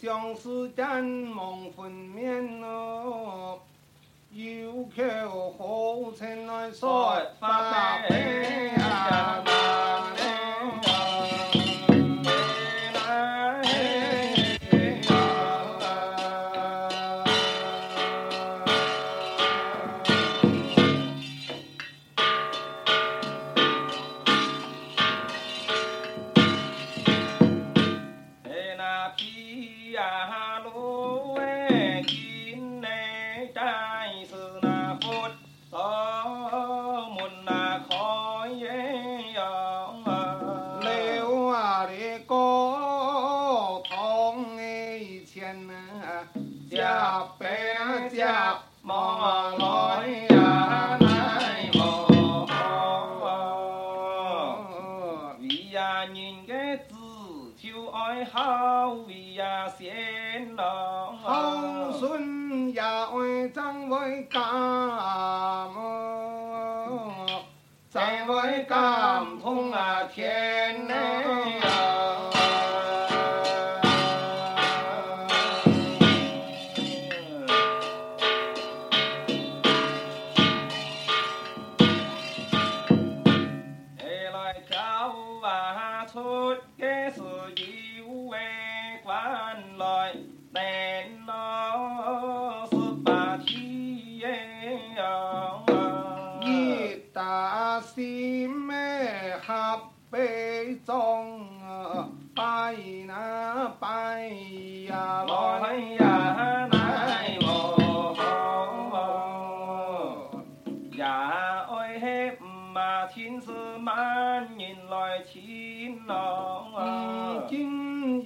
相思枕，梦魂绵喏，又叫何曾来说发离。can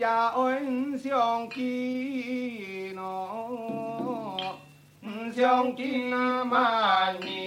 呀，恩相欺呢，相欺呢，妈尼。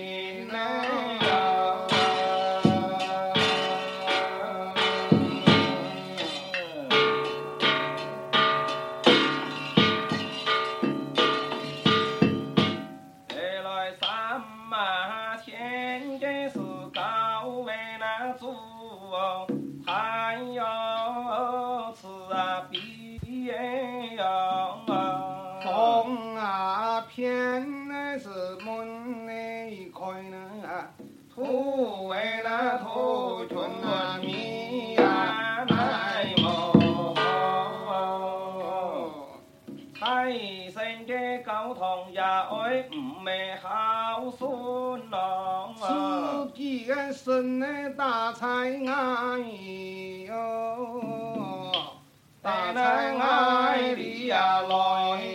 生的大财逸哟，大财来呀，来。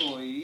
employee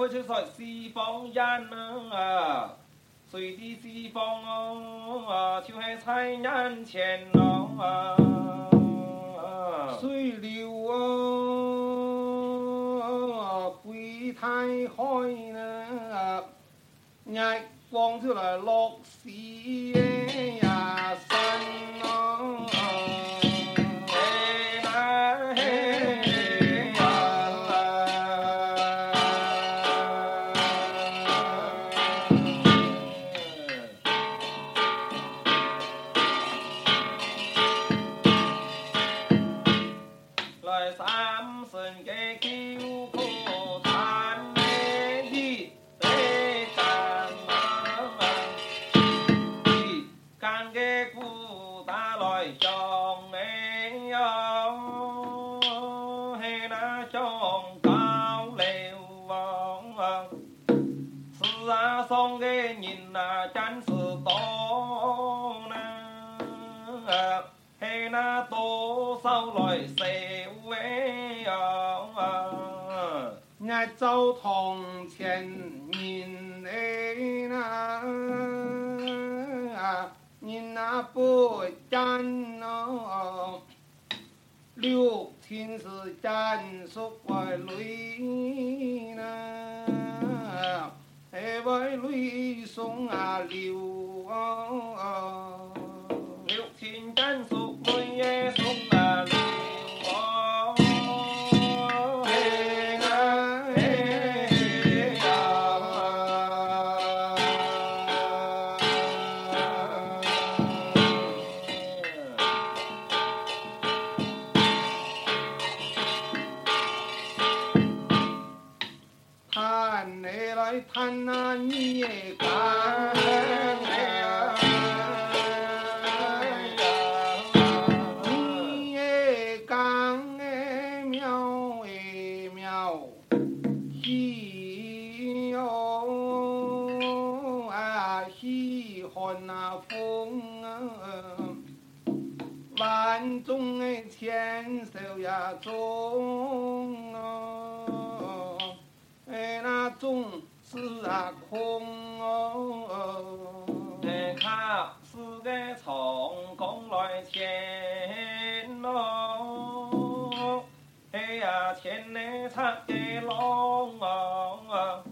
风吹草低见牛啊，水滴石缝啊，就海在眼前啊，水流啊，柜太开呢，日光出来落西。手同牵，人哪，人哪不单哦，六亲是单说累哪，哎，为累送啊六，六亲单说累耶。你来叹那你也干哎呀，你也哎，哎喜看那风啊，万众的牵手呀愁。总是啊空哦，哎看是个长来牵哦，哎呀牵来长的龙啊，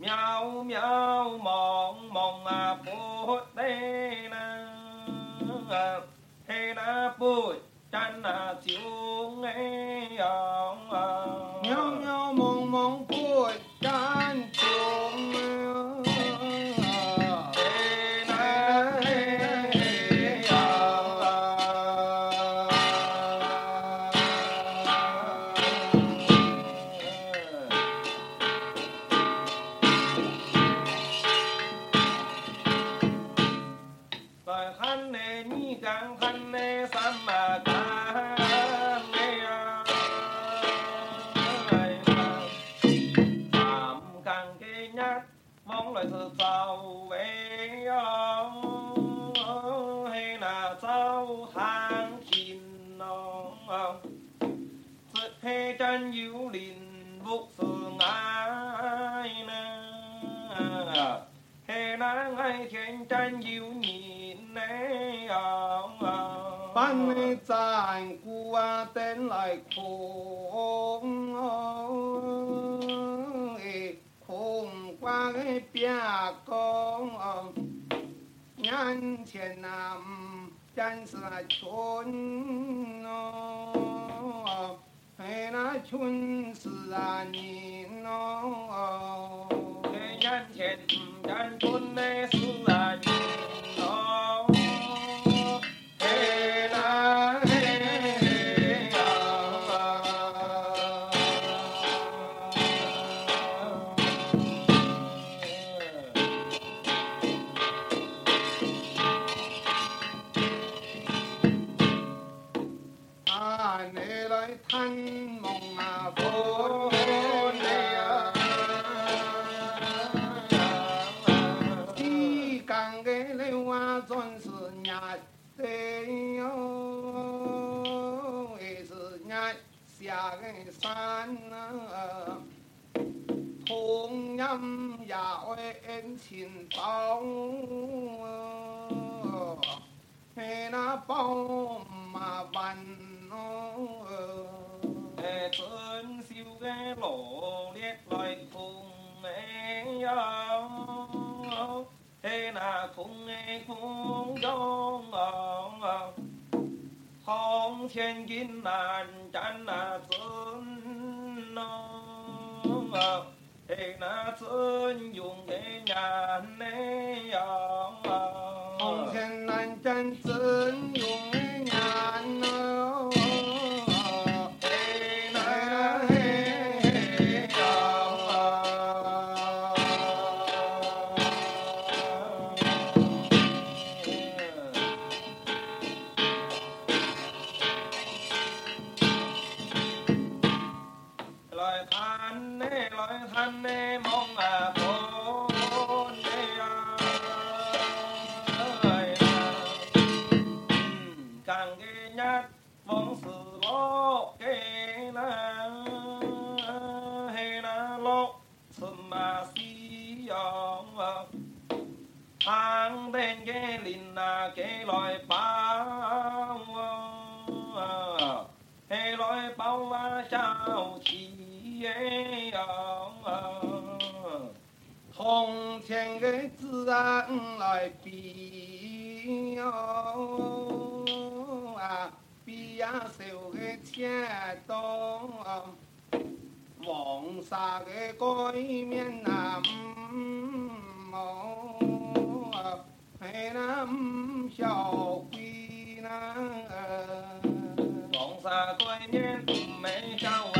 渺渺茫茫啊不得了，嘿那不真啊叫人哟。战鼓啊，等来空哦，苦瓜给别讲哦，眼前呐、啊，正是那春哦，哎那春是啊，你哦，眼前正春的是啊。宝，嘿那宝嘛伴哦，哎纯修格罗列来福哎呀，嘿那福哎福东啊，红钱金难咱那纯哦。哎，那尊勇的男的呀！红尘难征尊勇。lời than lời than mong à thôi à. ừ, càng ghê nhát vong sự lo kê na hê na lo sum ma si yong vào hàng bên ghê lin na à, kê loài ba 哎呀，同天的自然来比哟，啊，比呀手的牵动，黄沙的对面难磨啊，小龟呢，黄沙对面没下。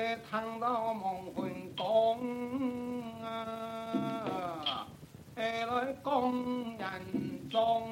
躺汤到梦魂中啊！哎，来工人中。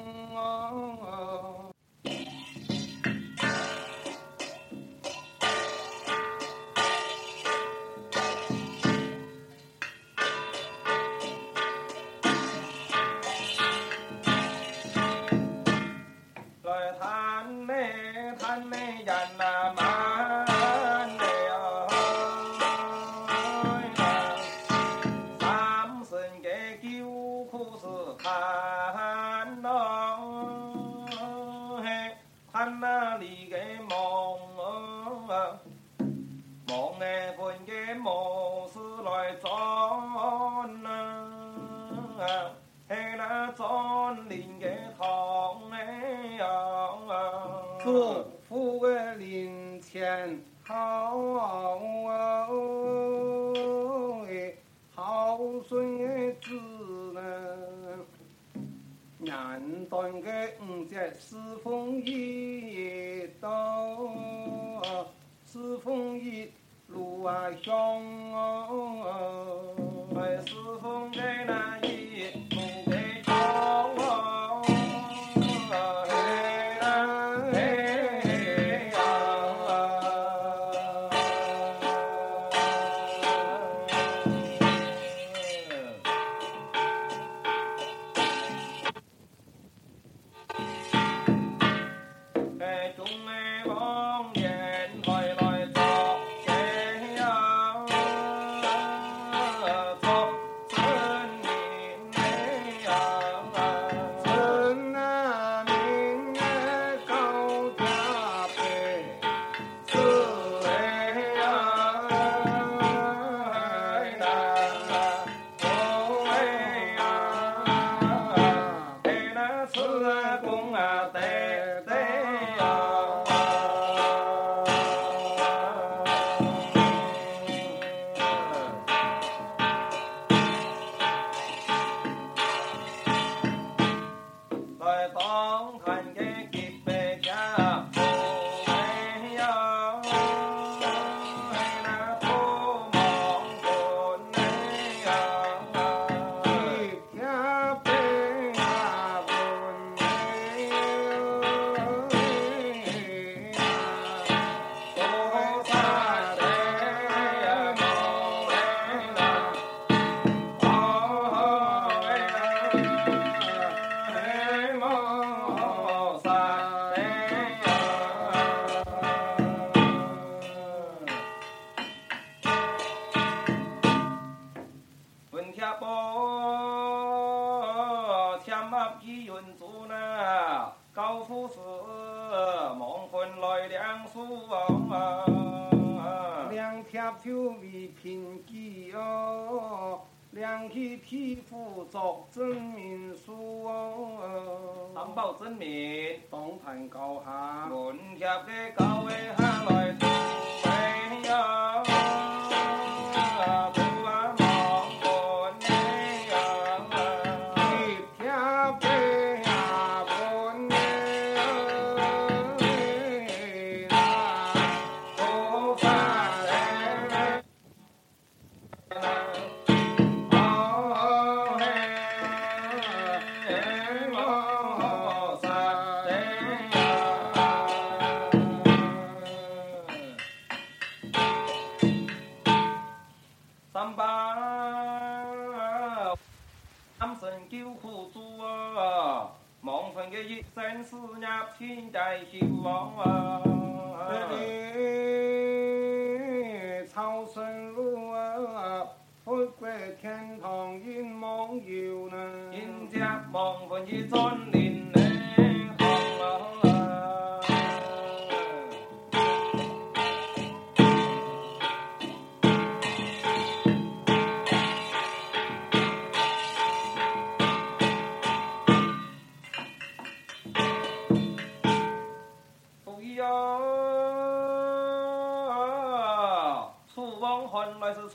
不管天堂与梦游呢，迎接黄昏的降临。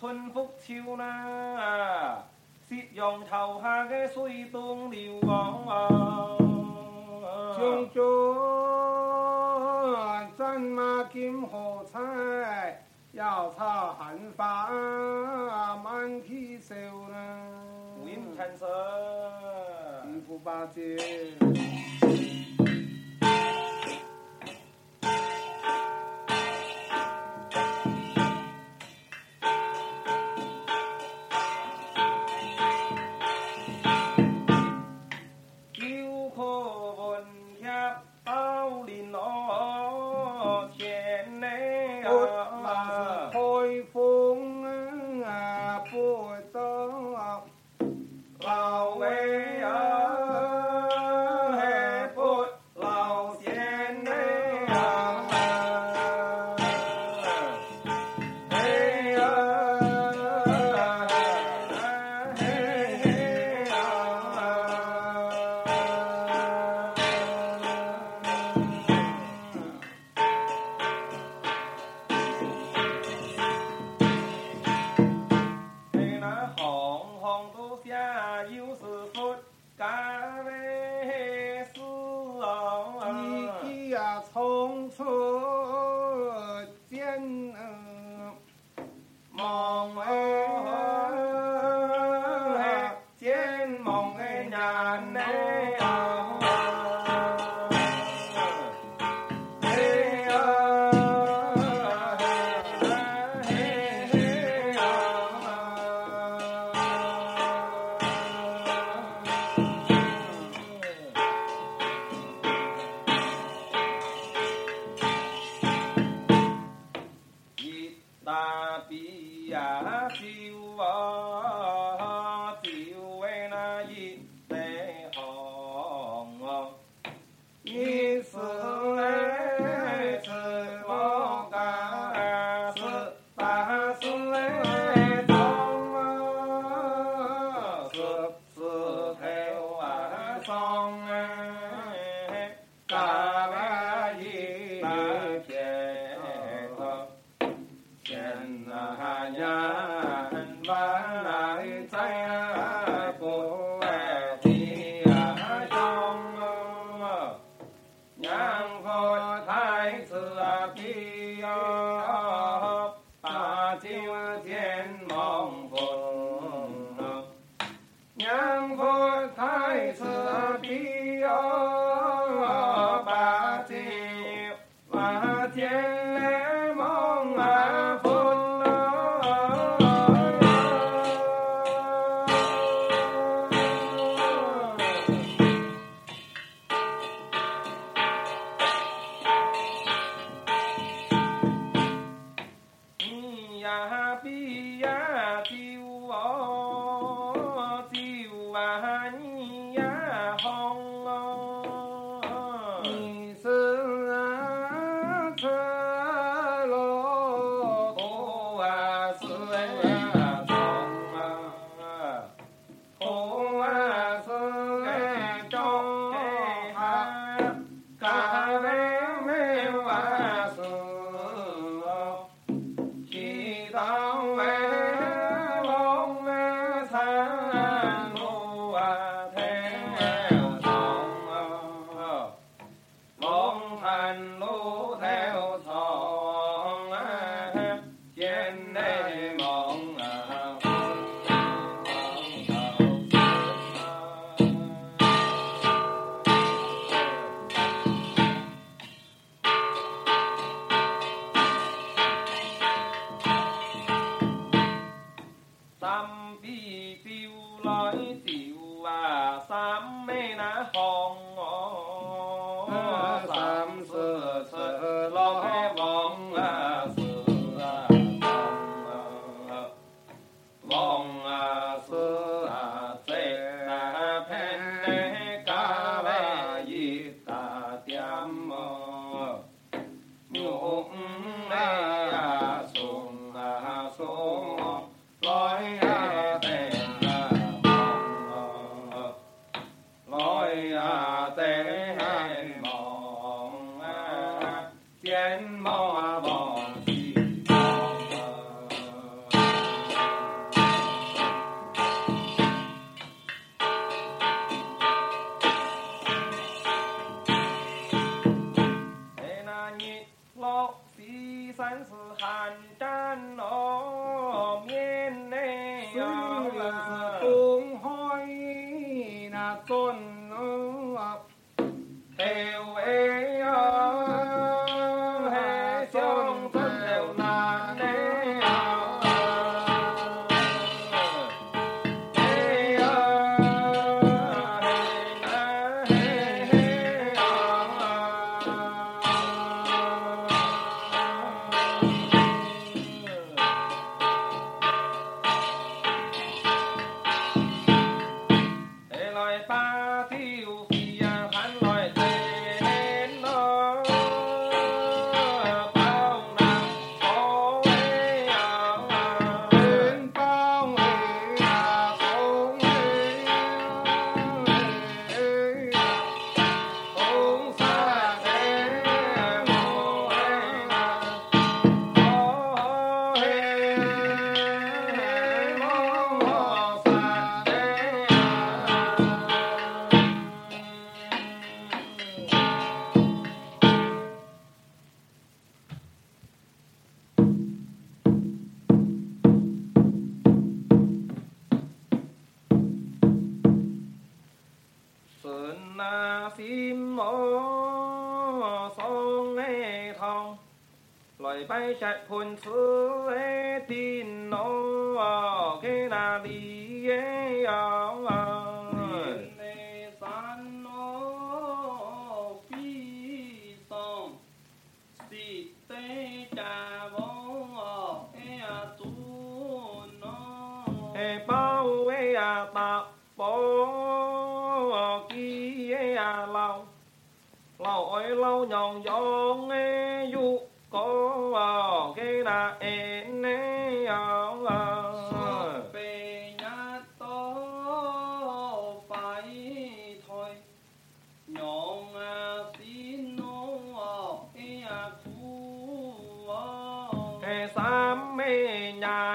春风秋娜，夕阳朝霞，该吹动流光。将军，战马金花彩，要草红发满地秀啦。五天神，五虎八将。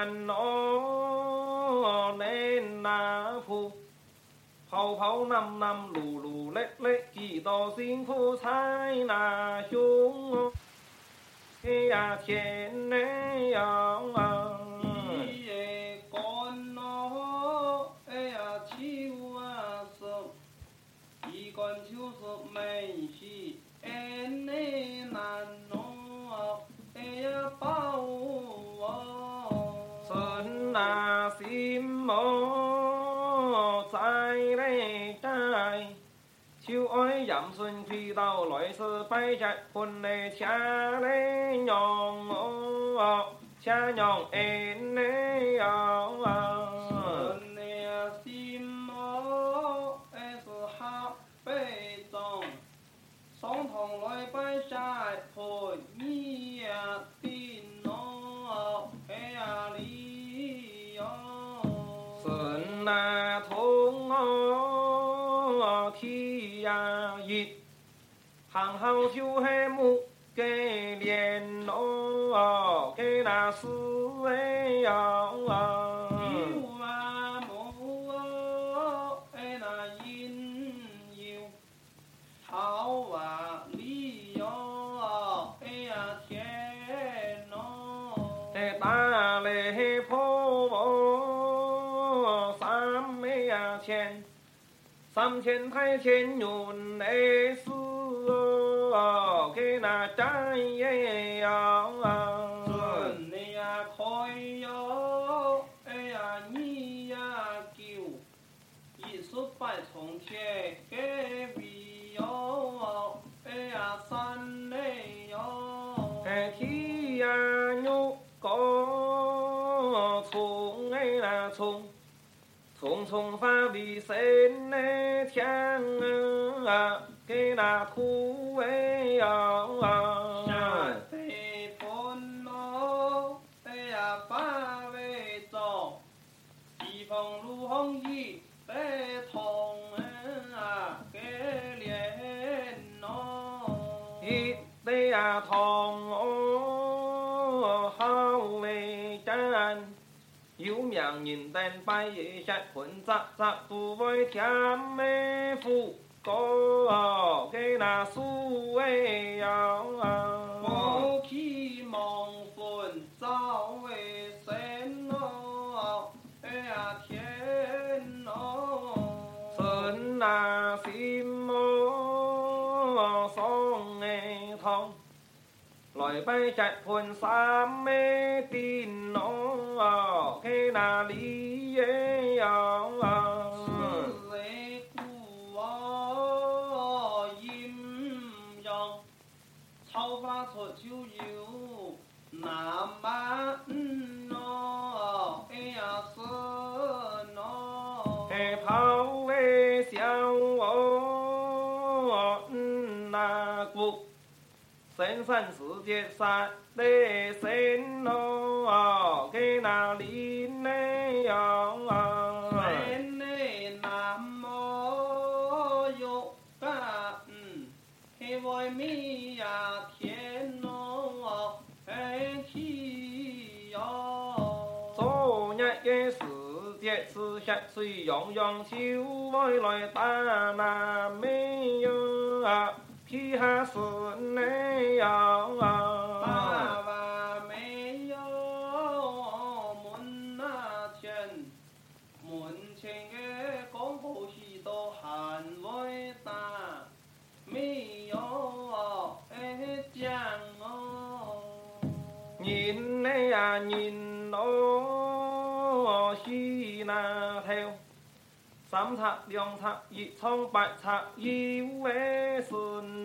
农农嫩那夫，抛抛南南路路叻叻，几多辛苦才那雄哦。哎呀天嘞呀！一干农，哎呀秋啊收，一干秋收没息，哎那难农，哎呀包。那心莫在内在，就爱仰尊梯到来去拜寨，困难差娘哦，差娘恩得哦。那西莫爱是好悲壮，双童来拜山，婆你呀顶哦，哎呀里。那头我提呀伊，行好就还莫给连哦，给那死人要三千太千云来似，给那摘呀，哎呀开哟，哎呀你呀丢，一手把从前给比哟，哎呀三嘞哟，哎提呀牛高从哎那从。匆匆翻遍身嘞天啊，给那土为啊。山喽，哎呀把为走，一如红叶，哎通啊给脸喏，一哎呀通。银丹白玉仙，混杂杂树威天妹夫，哥给那树威摇啊，夫妻忙混造哎神咯，哎呀天咯神呐。来拜见菩三没听哦，去哪里？也有海国王，阴阳超凡脱俗哟，难瞒哦，哎呀是哦，哎跑。人生世间，三得神龙，去哪里能有？没那没有，嗯，因为没呀天哦，哎，气呀！昨日也时间，只想去养就回来打那没有啊！还是没有啊！没有，门天，门前的广播许多还未打，没有哎讲哦。人嘞呀人多，西那头，三叉两叉一冲八叉一五是。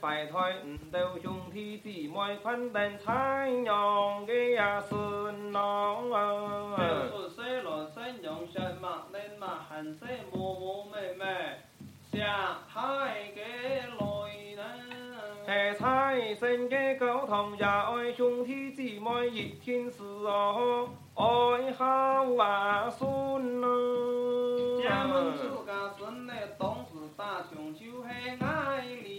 拜台唔得兄弟姊妹困难才养给呀孙啊。都是谁来生养血脉内嘛，喊谁摸摸妹妹，想害个来呢？财神给高堂通爱兄弟姊妹一天是哦，爱好啊孙咯。家门自家孙嘞，懂事大穷就是爱你。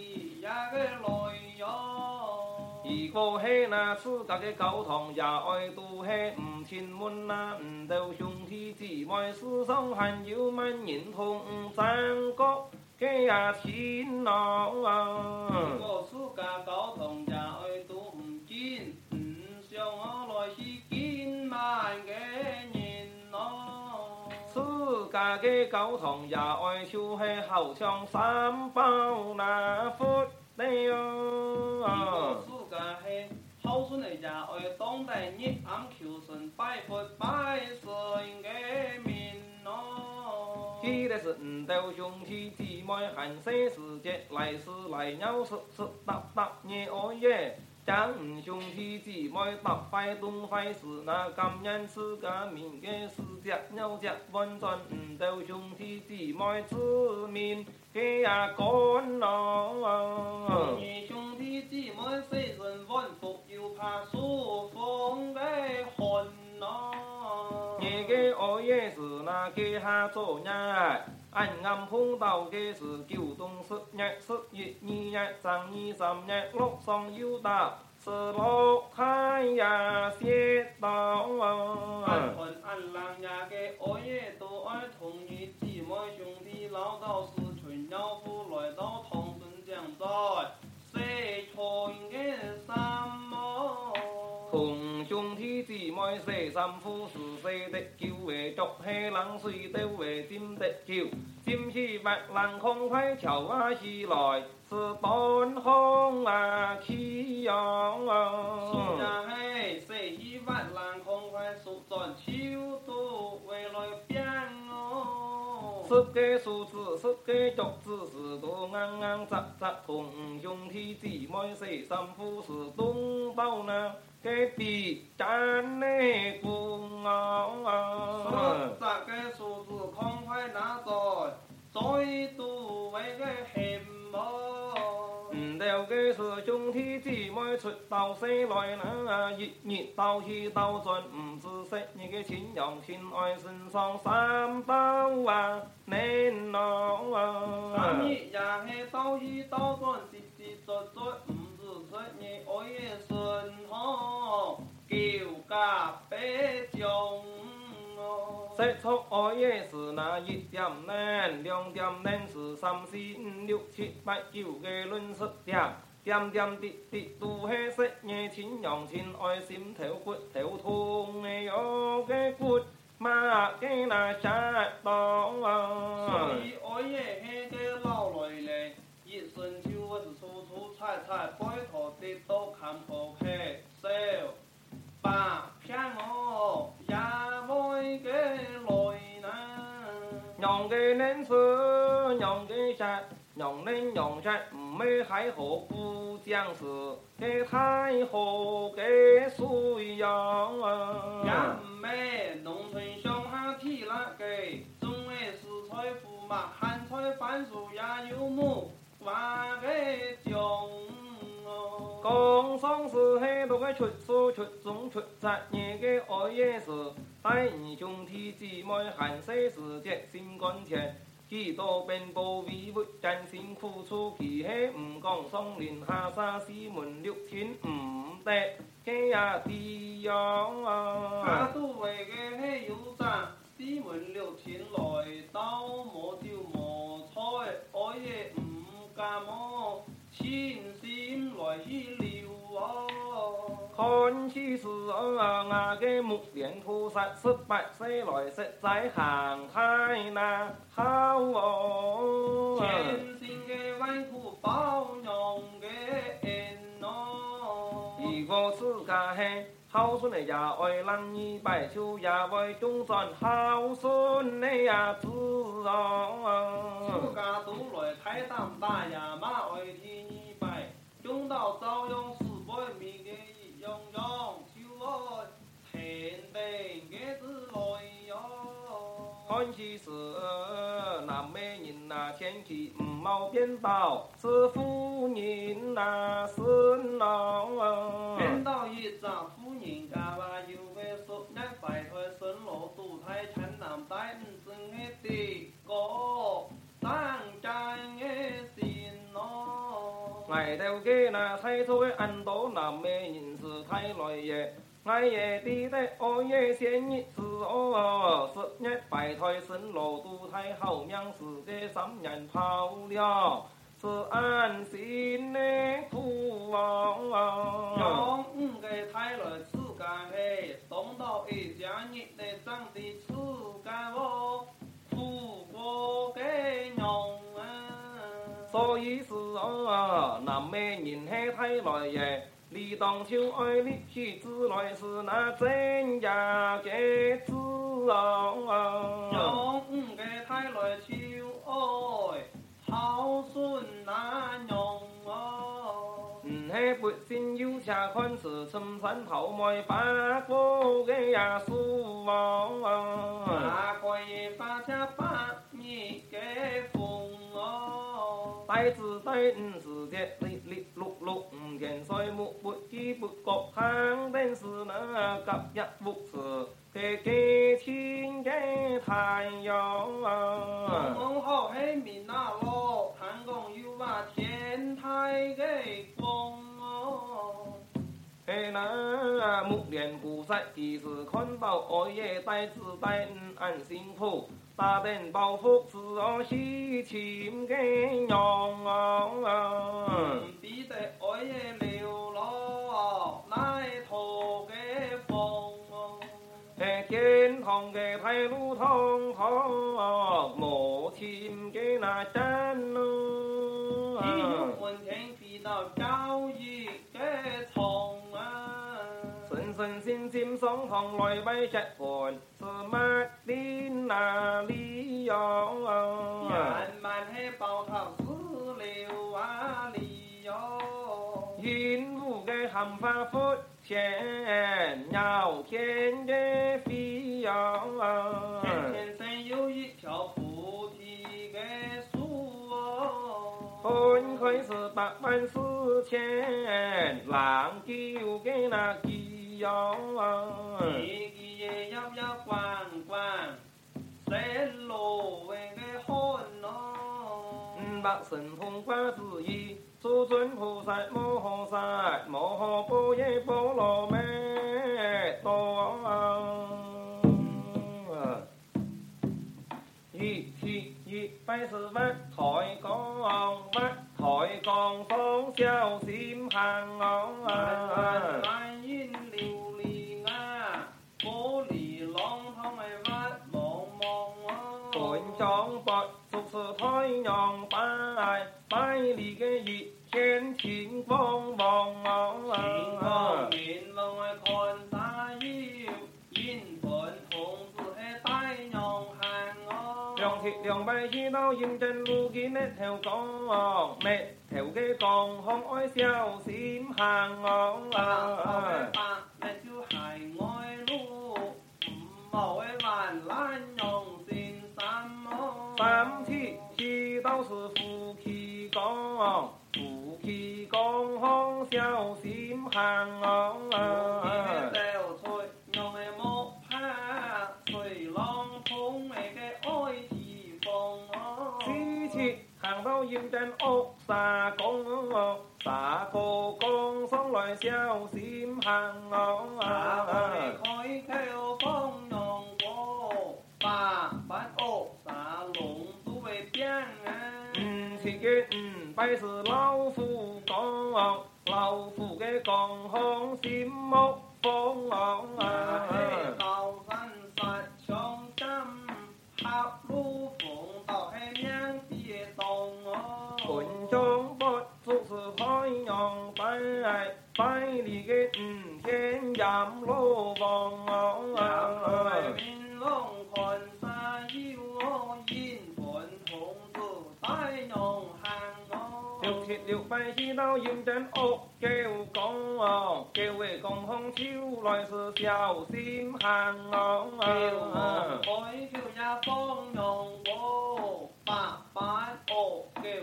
一个系那自家的教堂，也爱都系唔亲门。呐，唔到兄弟姊妹世上还有万认同咱个嘅呀亲老。自家教堂也爱都唔见，唔想我来是见埋嘅人咯。自家嘅教堂也爱就系好像三宝那佛。没有啊！这个世界是好兄弟加爱当代你俺求神拜佛拜神给该命哦。记得是五斗兄弟，弟妹寒舍之间，来时来鸟时时，打打你哦耶！兄弟姐妹打拜东牌时，那感恩是个命的四只鸟只，玩转五斗兄弟姐妹出命，哎呀干侬！兄弟姐妹虽人玩富又怕输风的寒侬。给爷爷是那个哈做娘，俺俺碰到的是九冬十年、十一二年、三二三年，路上遇大。是老太爷摔倒。俺俺俺俺娘给爷爷都爱同你，姊妹兄弟老道士穿尿布来到唐山站，在穿个什么？空兄天子妹水，三夫四水的就会捉起冷水的就会的叫，今起万难空快跳啊起来，是东风啊起是啊在是亿万难空快塑转秋渡，未来变哦。十个数字，十个脚趾，是多硬硬扎扎。同兄弟姊妹是三夫是东宝，呢，隔壁站内功劳啊！十个手指，慷慨呐喊，谁都会个喊嘛。那个是中天姊妹出到西来呢，一日到气到赚唔知十，你个亲友亲爱身上三宝啊，你老啊，三日夜斗到斗到赚，一日作赚唔知十，你爱算好叫加八九。识错爱也是那一点零，两点零是三四五六七八九个轮十点，点点滴滴都是些年情、用情爱心、头骨头痛的哟个骨。嘛给那想到啊！所以爱也那个老来嘞，一生就我是粗粗踩踩拜托，的都看破嘿笑。爸，我，下辈更努力娘恁吃，娘给唔会还好不讲事，给太好给谁养？也唔会农村乡下地那给种些时菜胡麻旱菜番薯也有么？万别讲。刚上是很多个出初出中出三，你个我也是。你兄弟姊妹，寒舍是节，新感情，几多奔波微屈，真心付出，其黑唔讲。双林下沙西门六千五得，天呀地遥啊！阿都为个系有赚，西门六亲来到，无就莫错，我也唔加毛。千山来了哦。看起是啊那个木连菩萨十八岁来实在行开那好哦。千辛的万苦不容易，哎哦。一个世界黑，好孙的也爱让你摆就也爱中转好孙的呀子。自家独来台上拜呀，妈爱听天摆，中到朝阳是百米的，用上九个钱子。天气是南美人呐，天气唔好变到是妇人呐，生老。变到一长妇人家话，就会说让白头生老多胎，才能带你最爱的哥。当家的先老，卖掉个那白头，难道南美人是太累也？我也记得，我也心里是哦，十年百代，生老都太好娘是个三年跑了，是安心的福哦。养五个太累，自家嘿，送到一家你得长得自家哦，土过给娘啊，所以是哦，南美人还太来也。你当秋爱，你去自来是那真样个子啊，从五界抬来秋爱，好顺难用哦。唔不信，有下看子，春山头没发过个呀树哦，阿哥也发就发你个风哦。孩子带五世节，里里路路，不见岁，木不知不觉寒天时那夹一木子，得给青天太阳。农忙黑没那劳，寒江有瓦天台给光哦。哎那木莲古寨，一看到子带安心好。大登保福是哦，喜庆给娘啊！比得王爷刘老来头个风，哎，天堂个太路通通，母亲给那真咯。一用文天皮佬交易个铜。神仙金钟从来杯，闪婆子马的哪里哟？慢慢来，包他四六万里哟。金雾给汉化佛前鸟，天天飞哟。天生有一条菩提的树哦，分开是百万四千，难救给那几。妖啊！一计也妖妖怪怪，谁路为个好呢？嗯，神统管之一，诸尊菩萨摩诃萨，摩诃波耶波罗蜜多啊！一起。nhị vác thổi con vác thổi con phong sao xiêm hàng ngón tay yên liều lì nga lì long thông ai vác bộ mong tuổi trong bọt sục sự thói nhòn tay tay lì cái gì trên chín bông bông ngón chín bông ai con ta yêu yên bổn hồng 两腿两臂一道银针路，给妹跳功，妹头给功，红爱笑心行。打公哦，打工公送来小心肝哦啊！开开开，风龙哥，八八哦，啥龙都会变哎！嗯，这个嗯，还是老虎公哦，老虎的工好羡慕风哦啊！阳白，白里个根，天阳落光。长风滚滚山有烟云红日在农汉。七六八七到认真哦，给公哦，这位工行小来是小心眼哦，哦，八白哦，给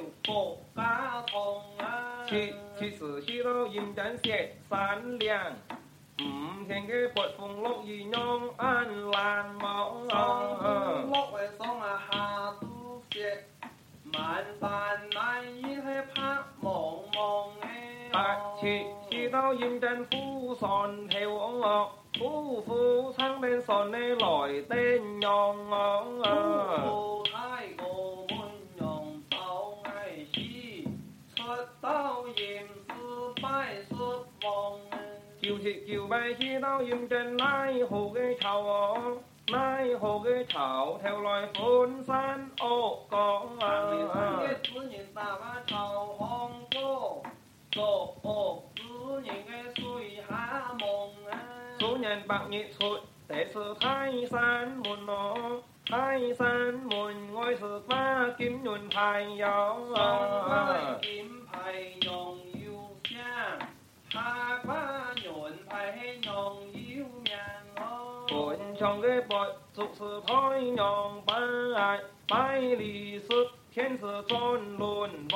百家红哦，七七四七到认真些善良，五天的不风六一弄暗烂毛哦，落会上来慢慢来，怕忙忙哎。带去去到云贞府上头，夫妇常被送的来登庸哦。五太公们用早麦西，出到银子哦。mai hồ cái thảo theo loài phun san ô có biết ờ, cứ nhìn ta ba thảo hong cô cô ô cứ nhìn cái suy há mông số nhân bạc nhị suy tế sự khai san môn nó khai san môn ngôi sự ba kim nhuận phai gió kiếm phai nhồng yêu xa 八块牛面白就是里是天子三轮王是看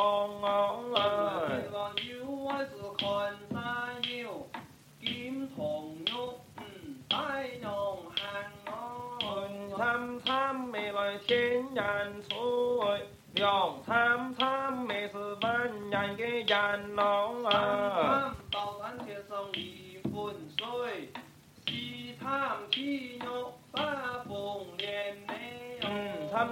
金再弄汗我问参汤，米来天 yarn 参腰汤是米人班，人 a 啊，汤汤，天生一碗水。七唱七哟八丰年个山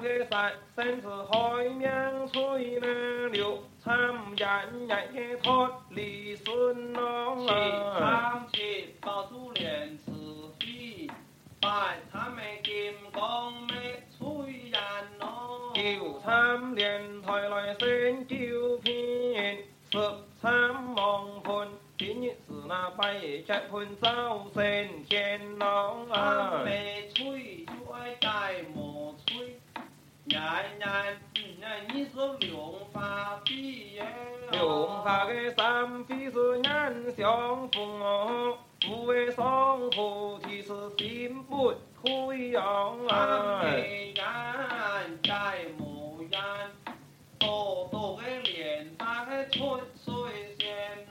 山是海面翠嘞哟，唱烟烟托里顺龙啊。七唱七住粮食米，八没金光没炊烟咯，九唱连台来升九品，十唱望盆。今日是那半日，结婚早晨天亮啊。没吹就爱戴帽吹，伢伢伢你是柳发碧呀，柳发的山飞是伢想红哦，不为生活，就是心不可昂啊。没烟戴帽烟。多多个莲台，吹水仙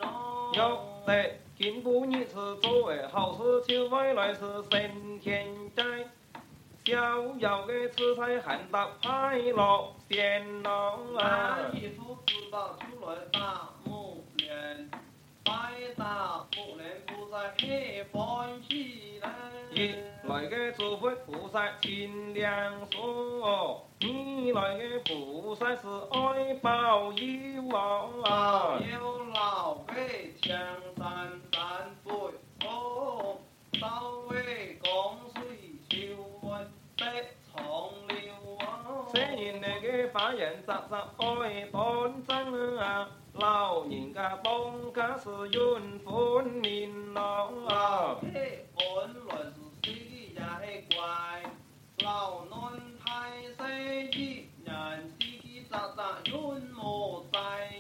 哦。要得，做位好事，就未来是升天寨，逍遥的吃菜喊到快乐仙哦。啊！一夫知道出来大木莲。拜到不能不在去欢喜来，来个祖辈菩萨清凉说，你来个菩萨是哀保佑啊，有老辈江山难背哦，求把人十十愛本真啊，老人家幫家是怨款面老啊。本來是西也係怪，老難太西熱人西雜雜怨無濟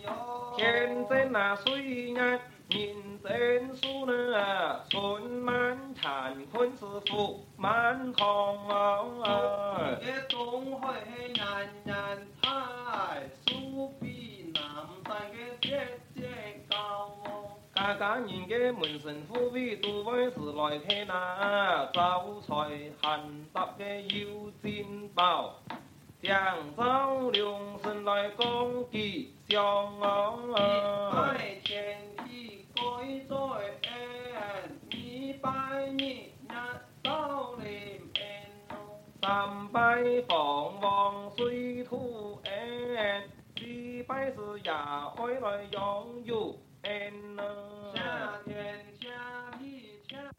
喲。前真啊衰日。人增收呢，春满乾坤是福满堂红。打开人人台，苏比南丹的姐姐高，家家人的门神富贵都开始来看呐，招财进得个有金宝。养草留神来耕地，哎。白天的干作业，一百米那到了没三百放网水土，哎，一百是养回来养牛，哎呢。天，夏天，天。